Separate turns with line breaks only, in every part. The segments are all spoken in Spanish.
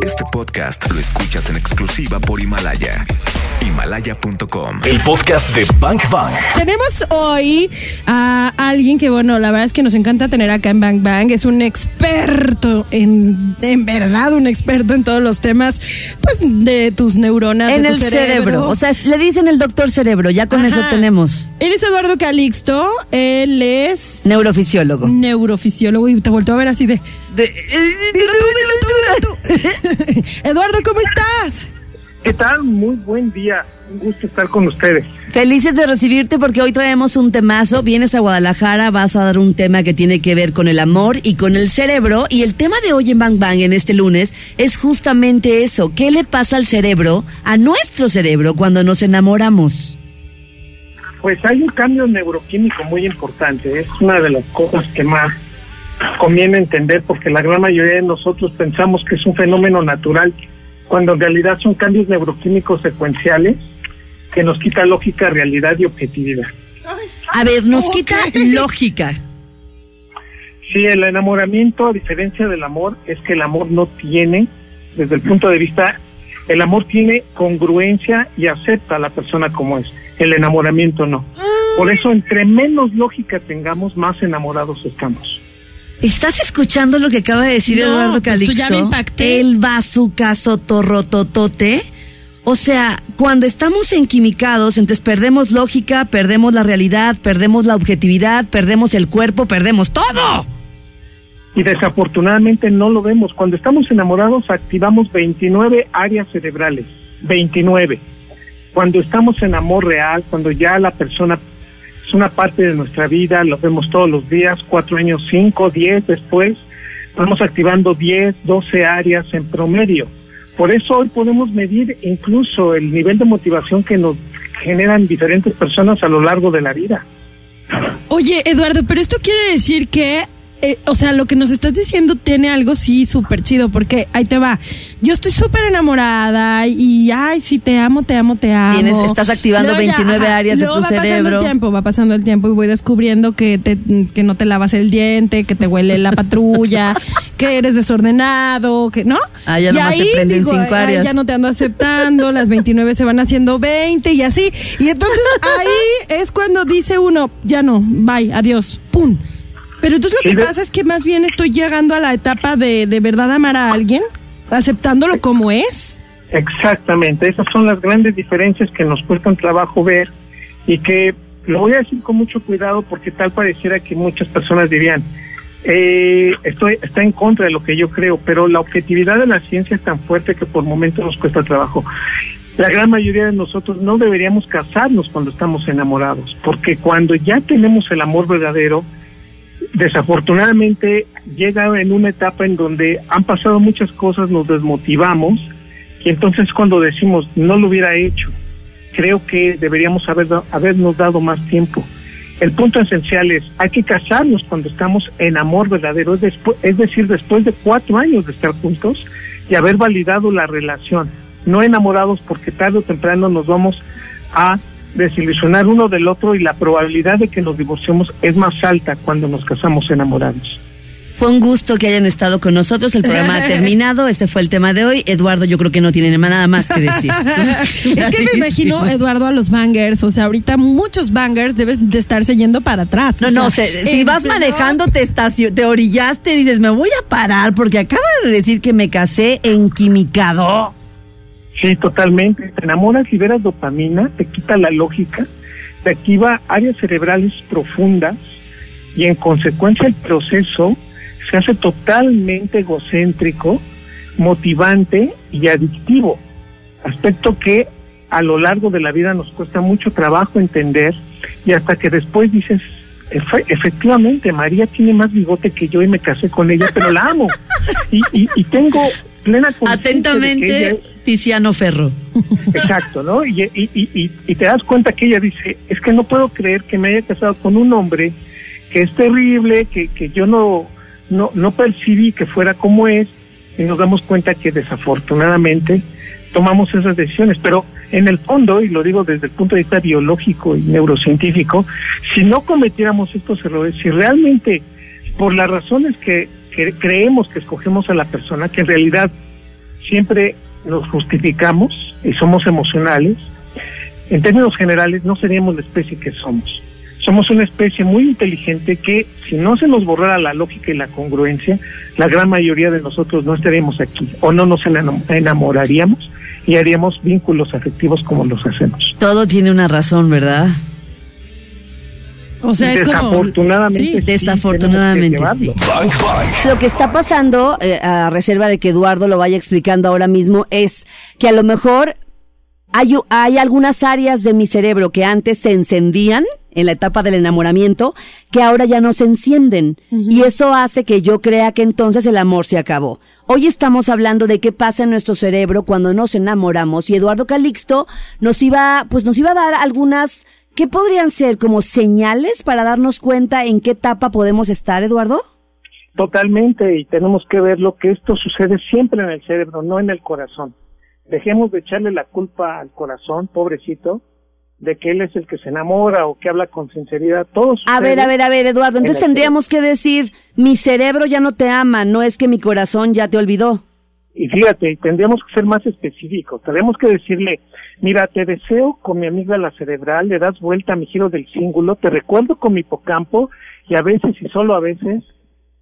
Este podcast lo escuchas en exclusiva por Himalaya. Himalaya.com.
El podcast de Bang Bang.
Tenemos hoy a alguien que, bueno, la verdad es que nos encanta tener acá en Bang Bang. Es un experto, en, en verdad, un experto en todos los temas, pues, de tus neuronas.
En
de tu
el cerebro. O sea, es- le dicen el doctor cerebro, ya con eso tenemos.
Eres Eduardo Calixto, él es
Neurofisiólogo.
neurofisiólogo y te volteó a ver así de... Eduardo, ¿cómo estás?
¿Qué tal? Muy buen día. Un gusto estar con ustedes.
Felices de recibirte porque hoy traemos un temazo. Vienes a Guadalajara, vas a dar un tema que tiene que ver con el amor y con el cerebro. Y el tema de hoy en Bang Bang en este lunes es justamente eso. ¿Qué le pasa al cerebro, a nuestro cerebro, cuando nos enamoramos?
Pues hay un cambio neuroquímico muy importante. Es una de las cosas que más conviene entender porque la gran mayoría de nosotros pensamos que es un fenómeno natural cuando en realidad son cambios neuroquímicos secuenciales que nos quita lógica, realidad y objetividad.
A ver, nos quita lógica.
Sí, el enamoramiento, a diferencia del amor, es que el amor no tiene, desde el punto de vista, el amor tiene congruencia y acepta a la persona como es. El enamoramiento no. Por eso, entre menos lógica tengamos, más enamorados estamos.
¿Estás escuchando lo que acaba de decir
No,
Eduardo
pues tú
Calixto?
ya me impacté.
El bazucazo torrototote. O sea, cuando estamos enquimicados, entonces perdemos lógica, perdemos la realidad, perdemos la objetividad, perdemos el cuerpo, perdemos todo.
Y desafortunadamente no lo vemos. Cuando estamos enamorados, activamos 29 áreas cerebrales. 29. Cuando estamos en amor real, cuando ya la persona es una parte de nuestra vida, lo vemos todos los días, cuatro años, cinco, diez después, vamos activando 10, 12 áreas en promedio. Por eso hoy podemos medir incluso el nivel de motivación que nos generan diferentes personas a lo largo de la vida.
Oye, Eduardo, pero esto quiere decir que, eh, o sea, lo que nos estás diciendo tiene algo sí súper chido, porque ahí te va. Yo estoy súper enamorada y, ay, sí, te amo, te amo, te amo.
Tienes- estás activando 29 áreas de
luego
tu
va pasando
cerebro.
el tiempo, va pasando el tiempo y voy descubriendo que, te, que no te lavas el diente, que te huele la patrulla, que eres desordenado, que, ¿no?
Ah, ya
Y
nomás se
ahí
prenden
digo,
cinco
ay,
áreas.
ya no te ando aceptando, las 29 se van haciendo 20 y así. Y entonces ahí es cuando dice uno, ya no, bye, adiós, pum. Pero entonces lo que pasa es que más bien estoy llegando a la etapa de de verdad amar a alguien, aceptándolo como es.
Exactamente, esas son las grandes diferencias que nos cuestan trabajo ver y que lo voy a decir con mucho cuidado porque tal pareciera que muchas personas dirían, eh, estoy, está en contra de lo que yo creo, pero la objetividad de la ciencia es tan fuerte que por momentos nos cuesta trabajo. La gran mayoría de nosotros no deberíamos casarnos cuando estamos enamorados, porque cuando ya tenemos el amor verdadero, desafortunadamente llega en una etapa en donde han pasado muchas cosas, nos desmotivamos y entonces cuando decimos no lo hubiera hecho, creo que deberíamos haber, habernos dado más tiempo. El punto esencial es, hay que casarnos cuando estamos en amor verdadero, es, despu- es decir, después de cuatro años de estar juntos y haber validado la relación, no enamorados porque tarde o temprano nos vamos a desilusionar uno del otro y la probabilidad de que nos divorciemos es más alta cuando nos casamos enamorados.
Fue un gusto que hayan estado con nosotros. El programa ha terminado. Este fue el tema de hoy. Eduardo, yo creo que no tiene nada más que decir.
Es que me imagino, Eduardo, a los bangers, o sea, ahorita muchos bangers deben de estarse yendo para atrás.
No,
O
no, se- si vas
pleno-
manejando, te, estacio- te orillaste, dices, me voy a parar porque acaba de decir que me casé en quimicado.
Sí, totalmente. Te enamoras, liberas dopamina, te quita la lógica, te activa áreas cerebrales profundas y en consecuencia el proceso se hace totalmente egocéntrico, motivante y adictivo. Aspecto que a lo largo de la vida nos cuesta mucho trabajo entender y hasta que después dices, "Efe- efectivamente, María tiene más bigote que yo y me casé con ella, pero la amo. Y, y, y tengo plena conciencia de que ella
Atentamente, Tiziano Ferro.
Exacto, ¿no? Y, te das cuenta que ella dice, es que no puedo creer que me haya casado con un hombre que es terrible, que, que yo no, no, no percibí que fuera como es, y nos damos cuenta que desafortunadamente tomamos esas decisiones. Pero en el fondo, y lo digo desde el punto de vista biológico y neurocientífico, si no cometiéramos estos errores, si realmente por las razones que, que creemos que escogemos a la persona, que en realidad siempre nos justificamos y somos emocionales, en términos generales no seríamos la especie que somos. Somos una especie muy inteligente que si no se nos borrara la lógica y la congruencia, la gran mayoría de nosotros no estaríamos aquí o no nos enam- enamoraríamos y haríamos vínculos afectivos como los hacemos.
Todo tiene una razón, ¿verdad?
O sea, es como...
Desafortunadamente,
sí,
Desafortunadamente, sí.
llevarlo.
Bang Bang.
Lo que está pasando, eh, a reserva de que Eduardo lo vaya explicando ahora mismo, es que a lo mejor hay, hay algunas áreas de mi cerebro que antes se encendían en la etapa del enamoramiento, que ahora ya no se encienden. Y eso hace que yo crea que entonces el amor se acabó. Hoy estamos hablando de qué pasa en nuestro cerebro cuando nos enamoramos y Eduardo Calixto nos iba, pues nos iba a dar algunas, ¿qué podrían ser como señales para darnos cuenta en qué etapa podemos estar, Eduardo?
Totalmente, y tenemos que ver lo que esto sucede siempre en el cerebro, no en el corazón. Dejemos de echarle la culpa al corazón, pobrecito, de que él es el que se enamora o que habla con sinceridad. Todo
A ver, a ver, a ver, Eduardo, entonces
en
tendríamos que decir, mi cerebro ya no te ama, no es que mi corazón ya te olvidó.
Y fíjate, tendríamos que ser más específicos. Tenemos que decirle, mira, te deseo con mi amiga la cerebral, le das vuelta a mi giro del cíngulo, te recuerdo con mi hipocampo y a veces y solo a veces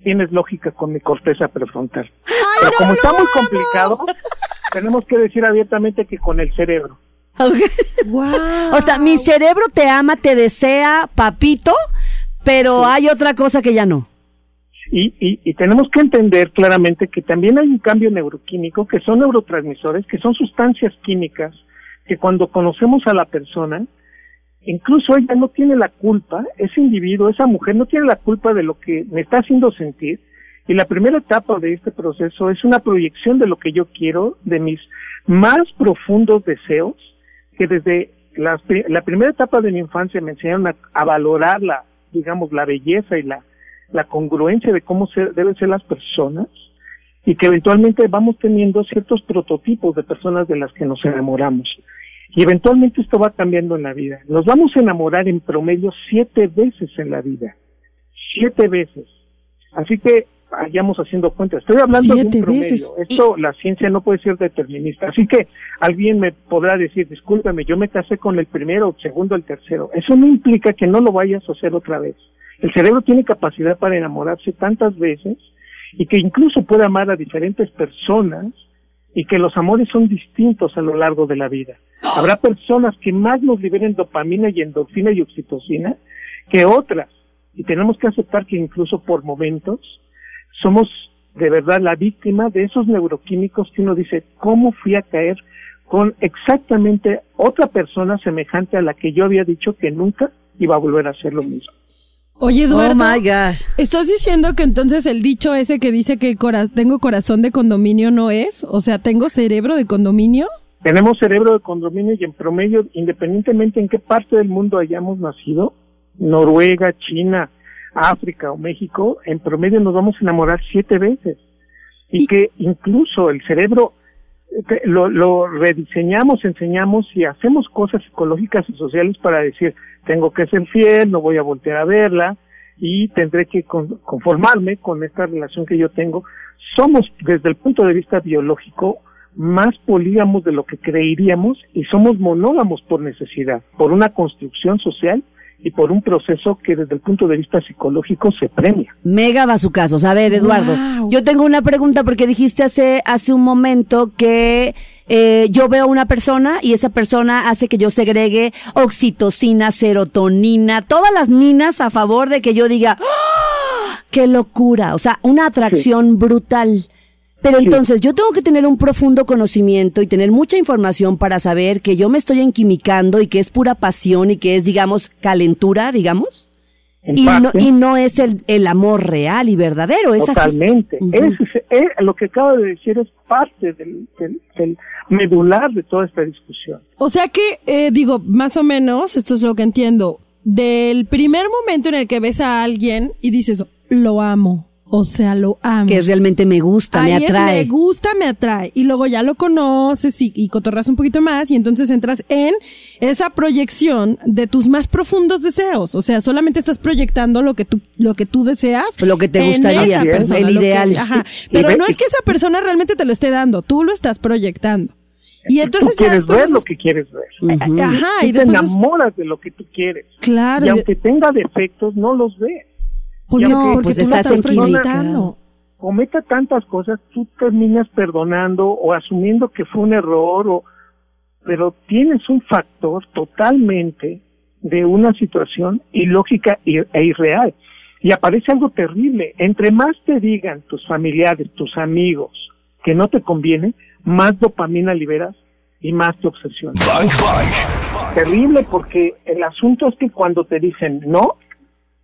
tienes lógica con mi corteza prefrontal. Pero como está muy complicado, tenemos que decir abiertamente que con el cerebro.
O sea, mi cerebro te ama, te desea, papito, pero hay otra cosa que ya no.
Y, y, y tenemos que entender claramente que también hay un cambio neuroquímico, que son neurotransmisores, que son sustancias químicas, que cuando conocemos a la persona, incluso ella no tiene la culpa, ese individuo, esa mujer no tiene la culpa de lo que me está haciendo sentir. Y la primera etapa de este proceso es una proyección de lo que yo quiero, de mis más profundos deseos, que desde pri- la, primera etapa de mi infancia me enseñaron a, a valorar la, digamos, la belleza y la, la congruencia de cómo se, deben ser las personas y que eventualmente vamos teniendo ciertos prototipos de personas de las que nos enamoramos. Y eventualmente esto va cambiando en la vida. Nos vamos a enamorar en promedio siete veces en la vida. Siete veces. Así que vayamos haciendo cuenta. Estoy hablando de un promedio.
veces.
Esto, la ciencia no puede ser determinista. Así que alguien me podrá decir, discúlpame, yo me casé con el primero, el segundo, el tercero. Eso no implica que no lo vayas a hacer otra vez. El cerebro tiene capacidad para enamorarse tantas veces y que incluso puede amar a diferentes personas y que los amores son distintos a lo largo de la vida. Habrá personas que más nos liberen dopamina y endorfina y oxitocina que otras. Y tenemos que aceptar que incluso por momentos somos de verdad la víctima de esos neuroquímicos que uno dice, ¿cómo fui a caer con exactamente otra persona semejante a la que yo había dicho que nunca iba a volver a hacer lo mismo?
Oye, Eduardo,
Oh my God.
¿estás diciendo que entonces el dicho ese que dice que cora- tengo corazón de condominio no es? O sea, ¿tengo cerebro de condominio?
Tenemos cerebro de condominio y en promedio, independientemente en qué parte del mundo hayamos nacido, Noruega, China, África o México, en promedio nos vamos a enamorar siete veces. Y, que incluso el cerebro lo, lo rediseñamos, enseñamos y hacemos cosas psicológicas y sociales para decir, tengo que ser fiel, no voy a voltear a verla y tendré que con- conformarme con esta relación que yo tengo. Somos, desde el punto de vista biológico, más polígamos de lo que creeríamos y somos monógamos por necesidad, por una construcción social y por un proceso que desde el punto de vista psicológico se premia.
Mega bazucazos. A ver, Eduardo,
Wow.
yo tengo una pregunta porque dijiste hace, hace un momento que eh, yo veo una persona y esa persona hace que yo segregue oxitocina, serotonina, todas las minas a favor de que yo diga, ¡Ah! ¡qué locura! O sea, una atracción brutal. Pero entonces yo tengo que tener un profundo conocimiento y tener mucha información para saber que yo me estoy enquimicando y que es pura pasión y que es, digamos, calentura, digamos.
En
Y no, y no es el, el amor real y verdadero, es así.
Totalmente.
Ujú.
Ese es- eh, lo que acabo de decir es parte del, del- del medular de toda esta discusión.
O sea que, eh, digo, más o menos, esto es lo que entiendo, del primer momento en el que ves a alguien y dices, lo amo, O sea, lo amo.
Que realmente me gusta, me
es,
atrae.
me gusta, me atrae. Y luego ya lo conoces y, y cotorras un poquito más y entonces entras en esa proyección de tus más profundos deseos. O sea, solamente estás proyectando lo que tú, lo que tú deseas.
Lo que te gustaría,
esa persona,
el
que-
ideal.
ajá.
Y
Pero no es que esa persona realmente te lo esté dando, tú lo estás proyectando. Y
tú
entonces ya
quieres
después
ver
es-
lo que quieres ver.
Ajá,
Tú
y
te
después
enamoras de lo que tú quieres.
claro.
y
y
aunque tenga defectos, no los ves.
¿Por
y
qué?
aunque-
porque
pues
tú lo
estás
proyectando.
cometa tantas cosas, tú terminas perdonando o asumiendo que fue un error, o, pero tienes un factor totalmente de una situación ilógica y- e irreal. Y aparece algo terrible. Entre más te digan tus familiares, tus amigos, que no te conviene, más dopamina liberas y más te obsesionas.
Bang Bang.
Terrible porque el asunto es que cuando te dicen no,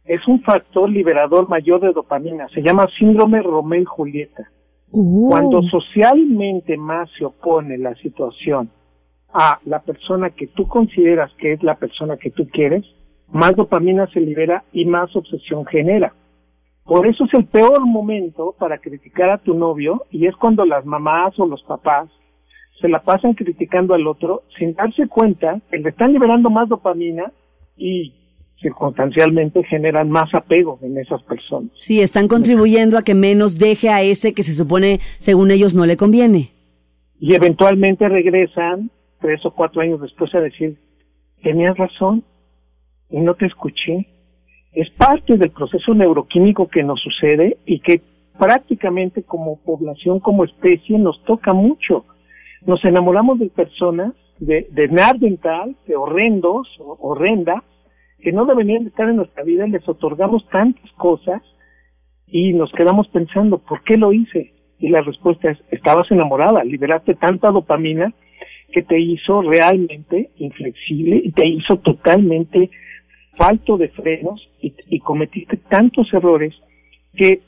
es un factor liberador mayor de dopamina. Se llama síndrome Romeo y Julieta.
Uh.
Cuando socialmente más se opone la situación a la persona que tú consideras que es la persona que tú quieres, más dopamina se libera y más obsesión genera. Por eso es el peor momento para criticar a tu novio y es cuando las mamás o los papás se la pasan criticando al otro sin darse cuenta que le están liberando más dopamina y circunstancialmente generan más apego en esas personas.
Sí, están contribuyendo a que menos deje a ese que se supone, según ellos, no le conviene.
y eventualmente regresan tres o cuatro años después a decir, tenías razón y no te escuché. Es parte del proceso neuroquímico que nos sucede y que prácticamente como población, como especie, nos toca mucho. Nos enamoramos de personas de, de dental, de horrendos, horrenda, que no deberían de estar en nuestra vida, les otorgamos tantas cosas y nos quedamos pensando, ¿por qué lo hice? Y la respuesta es, estabas enamorada, liberaste tanta dopamina que te hizo realmente inflexible y te hizo totalmente falto de frenos y, y cometiste tantos errores que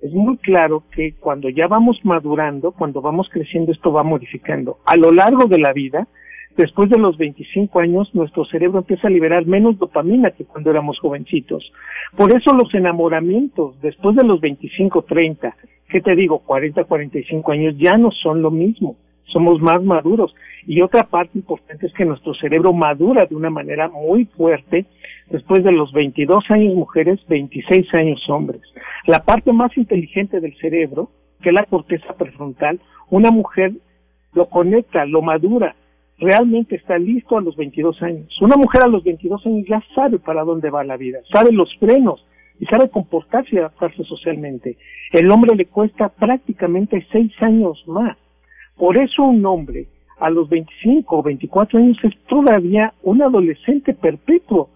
es muy claro que cuando ya vamos madurando, cuando vamos creciendo, esto va modificando. A lo largo de la vida, después de los 25 años, nuestro cerebro empieza a liberar menos dopamina que cuando éramos jovencitos. Por eso los enamoramientos, después de los 25, 30, ¿qué te digo? 40, 45 años, ya no son lo mismo. Somos más maduros. Y otra parte importante es que nuestro cerebro madura de una manera muy fuerte después de los 22 años mujeres, 26 años hombres. La parte más inteligente del cerebro, que es la corteza prefrontal, una mujer lo conecta, lo madura, realmente está listo a los 22 años. Una mujer a los 22 años ya sabe para dónde va la vida, sabe los frenos y sabe comportarse y adaptarse socialmente. El hombre le cuesta prácticamente seis años más. Por eso un hombre a los 25 o 24 años es todavía un adolescente perpetuo.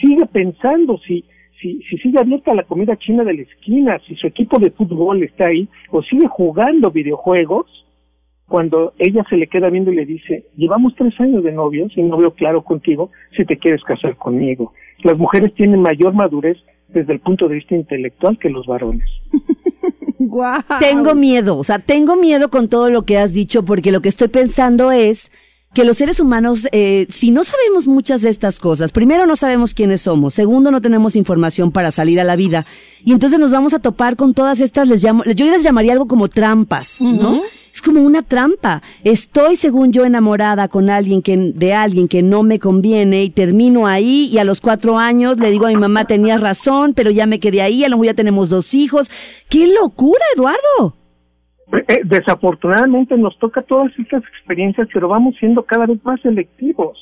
Sigue pensando si, si, si sigue abierta la comida china de la esquina, si su equipo de fútbol está ahí, o sigue jugando videojuegos, cuando ella se le queda viendo y le dice, llevamos tres años de novios y no veo claro contigo si te quieres casar conmigo. Las mujeres tienen mayor madurez desde el punto de vista intelectual que los varones.
Guau.
Tengo miedo, o sea, tengo miedo con todo lo que has dicho porque lo que estoy pensando es que los seres humanos, eh, si no sabemos muchas de estas cosas, primero no sabemos quiénes somos, segundo no tenemos información para salir a la vida y entonces nos vamos a topar con todas estas, les llamo, yo les llamaría algo como trampas, ¿no? Es como una trampa. Estoy, según yo, enamorada con alguien que, de alguien que no me conviene y termino ahí y a los cuatro años le digo a mi mamá, tenías razón, pero ya me quedé ahí, a lo mejor ya tenemos dos hijos. ¡Qué locura, Eduardo!
Eh, desafortunadamente nos toca todas estas experiencias, pero vamos siendo cada vez más selectivos.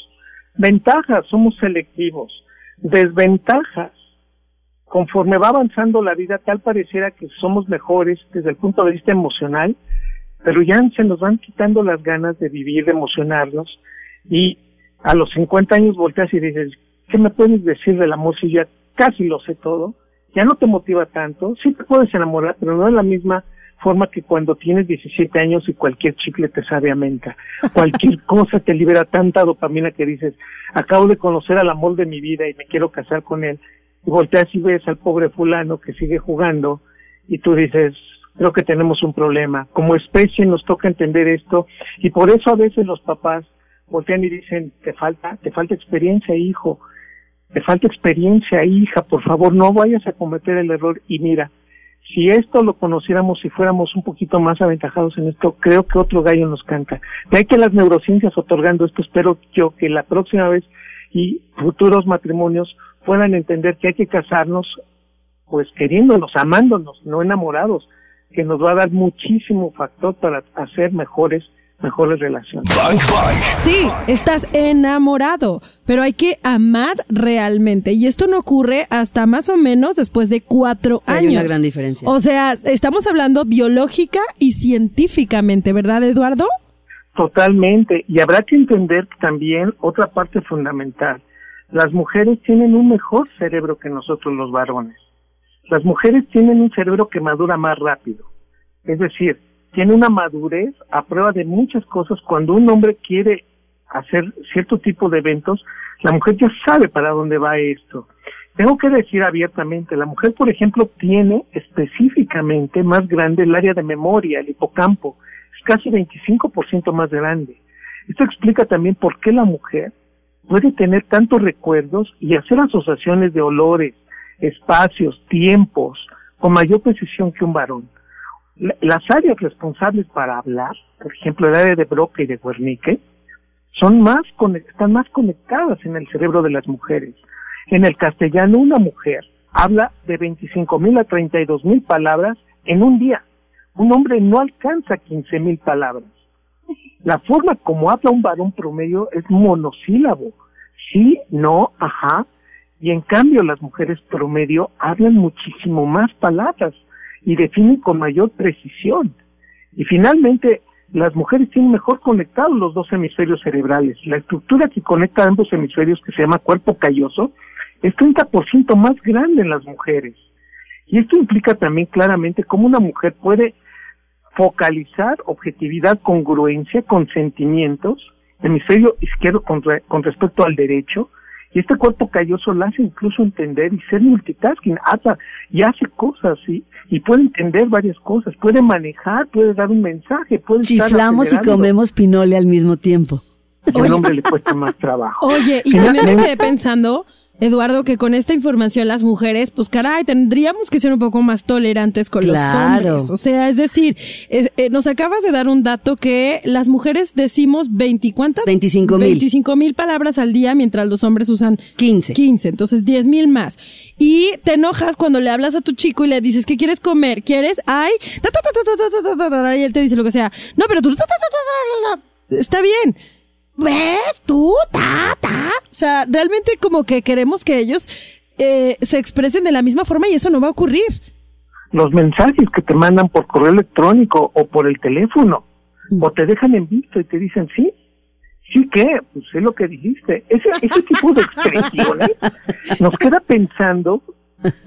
Ventajas, somos selectivos. Desventajas. Conforme va avanzando la vida, tal pareciera que somos mejores desde el punto de vista emocional, pero ya se nos van quitando las ganas de vivir, de emocionarnos, y a los 50 años volteas y dices, ¿qué me puedes decir del amor si ya casi lo sé todo? Ya no te motiva tanto, sí te puedes enamorar, pero no es la misma forma que cuando tienes 17 años y cualquier chicle te sabe a menta. Cualquier cosa te libera tanta dopamina que dices, acabo de conocer al amor de mi vida y me quiero casar con él. Y volteas y ves al pobre fulano que sigue jugando y tú dices, creo que tenemos un problema. Como especie nos toca entender esto y por eso a veces los papás voltean y dicen, te falta, te falta experiencia, hijo. Te falta experiencia, hija, por favor, no vayas a cometer el error. Y mira, Si esto lo conociéramos, si fuéramos un poquito más aventajados en esto, creo que otro gallo nos canta. De ahí que las neurociencias otorgando esto, espero yo que la próxima vez y futuros matrimonios puedan entender que hay que casarnos pues queriéndonos, amándonos, no enamorados, que nos va a dar muchísimo factor para hacer mejores mejores relaciones.
Sí, estás enamorado, pero hay que amar realmente. Y esto no ocurre hasta más o menos después de cuatro
Hay
años.
una gran diferencia.
O sea, estamos hablando biológica y científicamente, ¿verdad, Eduardo?
Totalmente. Y habrá que entender también otra parte fundamental. Las mujeres tienen un mejor cerebro que nosotros los varones. Las mujeres tienen un cerebro que madura más rápido. Es decir, tiene una madurez a prueba de muchas cosas. Cuando un hombre quiere hacer cierto tipo de eventos, la mujer ya sabe para dónde va esto. Tengo que decir abiertamente, la mujer, por ejemplo, tiene específicamente más grande el área de memoria, el hipocampo, es casi 25% más grande. Esto explica también por qué la mujer puede tener tantos recuerdos y hacer asociaciones de olores, espacios, tiempos, con mayor precisión que un varón. La- Las áreas responsables para hablar, por ejemplo, el área de Broca y de Wernicke, son más están más conectadas en el cerebro de las mujeres. En el castellano, una mujer habla de 25 mil a 32 mil palabras en un día. Un hombre no alcanza 15 mil palabras. La forma como habla un varón promedio es monosílabo. Sí, no, ajá. Y en cambio las mujeres promedio hablan muchísimo más palabras y definen con mayor precisión. Y finalmente, las mujeres tienen mejor conectados los dos hemisferios cerebrales. La estructura que conecta ambos hemisferios, que se llama cuerpo calloso, es 30% más grande en las mujeres. Y esto implica también claramente cómo una mujer puede focalizar objetividad, congruencia con sentimientos, hemisferio izquierdo con, con respecto al derecho, y este cuerpo calloso la hace incluso entender y ser multitasking, hasta y hace cosas y, y puede entender varias cosas, puede manejar, puede dar un mensaje, puede estar
Chiflamos y comemos pinole al mismo tiempo.
Y a un hombre le cuesta más trabajo.
Oye, y también me quedé pensando, Eduardo, que con esta información las mujeres, pues caray, tendríamos que ser un poco más tolerantes con los hombres. O sea, es decir, nos acabas de dar un dato que las mujeres decimos 20, ¿cuántas?
25 mil.
25 mil palabras al día, mientras los hombres usan
15.
15, entonces 10 mil más. Y te enojas cuando le hablas a tu chico y le dices, ¿qué quieres comer? ¿Quieres? Ay, y él te dice lo que sea. No, pero tú... Está bien. ¿Ves? Tú, ta, ta. O sea, realmente como que queremos que ellos eh, se expresen de la misma forma y eso no va a ocurrir.
los mensajes que te mandan por correo electrónico o por el teléfono, o te dejan en visto y te dicen, sí, sí que, pues es lo que dijiste. Ese, ese tipo de expresiones nos queda pensando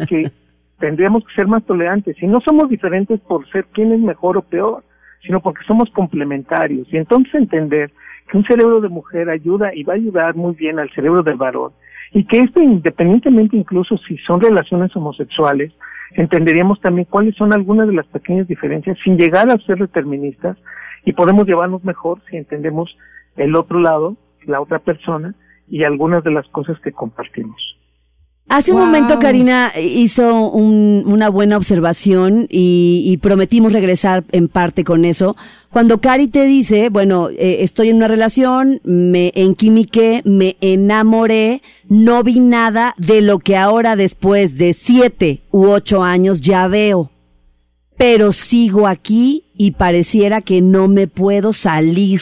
que tendríamos que ser más tolerantes y no somos diferentes por ser quién es mejor o peor, sino porque somos complementarios y entonces entender que un cerebro de mujer ayuda y va a ayudar muy bien al cerebro del varón y que esto independientemente incluso si son relaciones homosexuales, entenderíamos también cuáles son algunas de las pequeñas diferencias sin llegar a ser deterministas y podemos llevarnos mejor si entendemos el otro lado, la otra persona y algunas de las cosas que compartimos.
Hace un momento Karina hizo un- una buena observación y, y prometimos regresar en parte con eso. Cuando Cari te dice, bueno, eh, estoy en una relación, me enquimiqué, me enamoré, no vi nada de lo que ahora después de siete u ocho años ya veo. Pero sigo aquí y pareciera que no me puedo salir.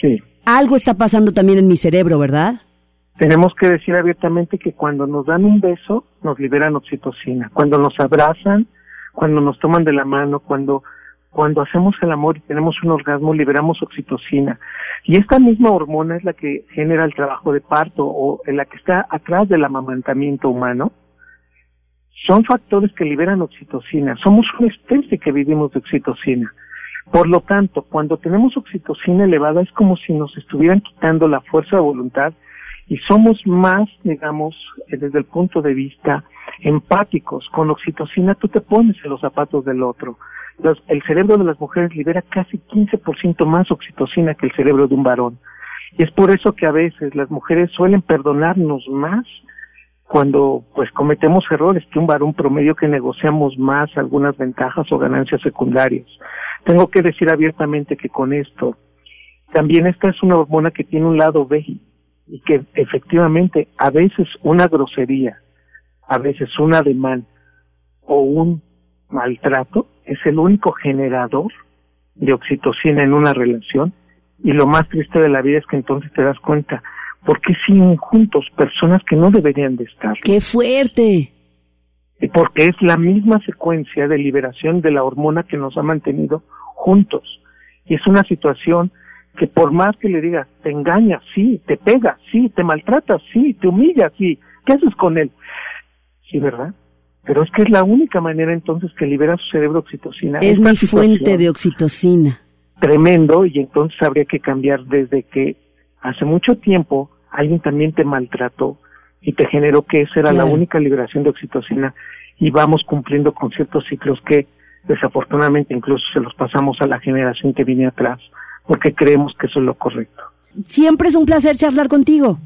Sí.
Algo está pasando también en mi cerebro, ¿verdad?
Tenemos que decir abiertamente que cuando nos dan un beso, nos liberan oxitocina. Cuando nos abrazan, cuando nos toman de la mano, cuando, cuando hacemos el amor y tenemos un orgasmo, liberamos oxitocina. Y esta misma hormona es la que genera el trabajo de parto o en la que está atrás del amamantamiento humano. Son factores que liberan oxitocina. Somos una especie que vivimos de oxitocina. Por lo tanto, cuando tenemos oxitocina elevada es como si nos estuvieran quitando la fuerza de voluntad y somos más, digamos, eh, desde el punto de vista empáticos. Con oxitocina tú te pones en los zapatos del otro. Los- el cerebro de las mujeres libera casi 15% más oxitocina que el cerebro de un varón. Y es por eso que a veces las mujeres suelen perdonarnos más cuando pues cometemos errores que un varón promedio que negociamos más algunas ventajas o ganancias secundarias. Tengo que decir abiertamente que con esto también esta es una hormona que tiene un lado B y que efectivamente a veces una grosería, a veces un ademán o un maltrato es el único generador de oxitocina en una relación y lo más triste de la vida es que entonces te das cuenta por qué siguen juntos personas que no deberían de estar.
¡Qué fuerte!
Y porque es la misma secuencia de liberación de la hormona que nos ha mantenido juntos. Y es una situación que por más que le digas, te engañas, sí, te pega, sí, te maltratas, sí, te humillas, sí, ¿qué haces con él? Sí, ¿verdad? Pero es que es la única manera entonces que libera su cerebro oxitocina.
Es mi fuente de oxitocina.
Tremendo, y entonces habría que cambiar desde que hace mucho tiempo alguien también te maltrató y te generó que esa era la única liberación de oxitocina y vamos cumpliendo con ciertos ciclos que desafortunadamente incluso se los pasamos a la generación que viene atrás porque creemos que eso es lo correcto.
Siempre es un placer charlar contigo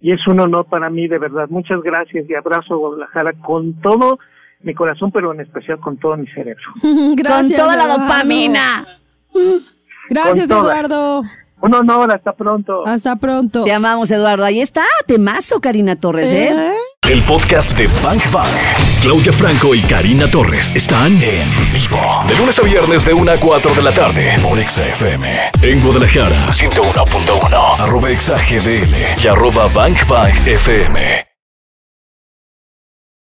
y es un honor para mí, de verdad. Muchas gracias y abrazo a Guadalajara con todo mi corazón, pero en especial con todo mi cerebro.
gracias, con toda la dopamina.
Gracias, Eduardo.
Un honor, hasta pronto.
Hasta pronto.
Te amamos, Eduardo. Ahí está, temazo, Karina Torres, ¿eh? ¿Eh?
El podcast de Bank Bank. Claudia Franco y Karina Torres están en vivo. De lunes a viernes de 1 a 4 de la tarde por XFM. En Guadalajara, 101.1. Arroba XAGDL y arroba Bank Bank FM.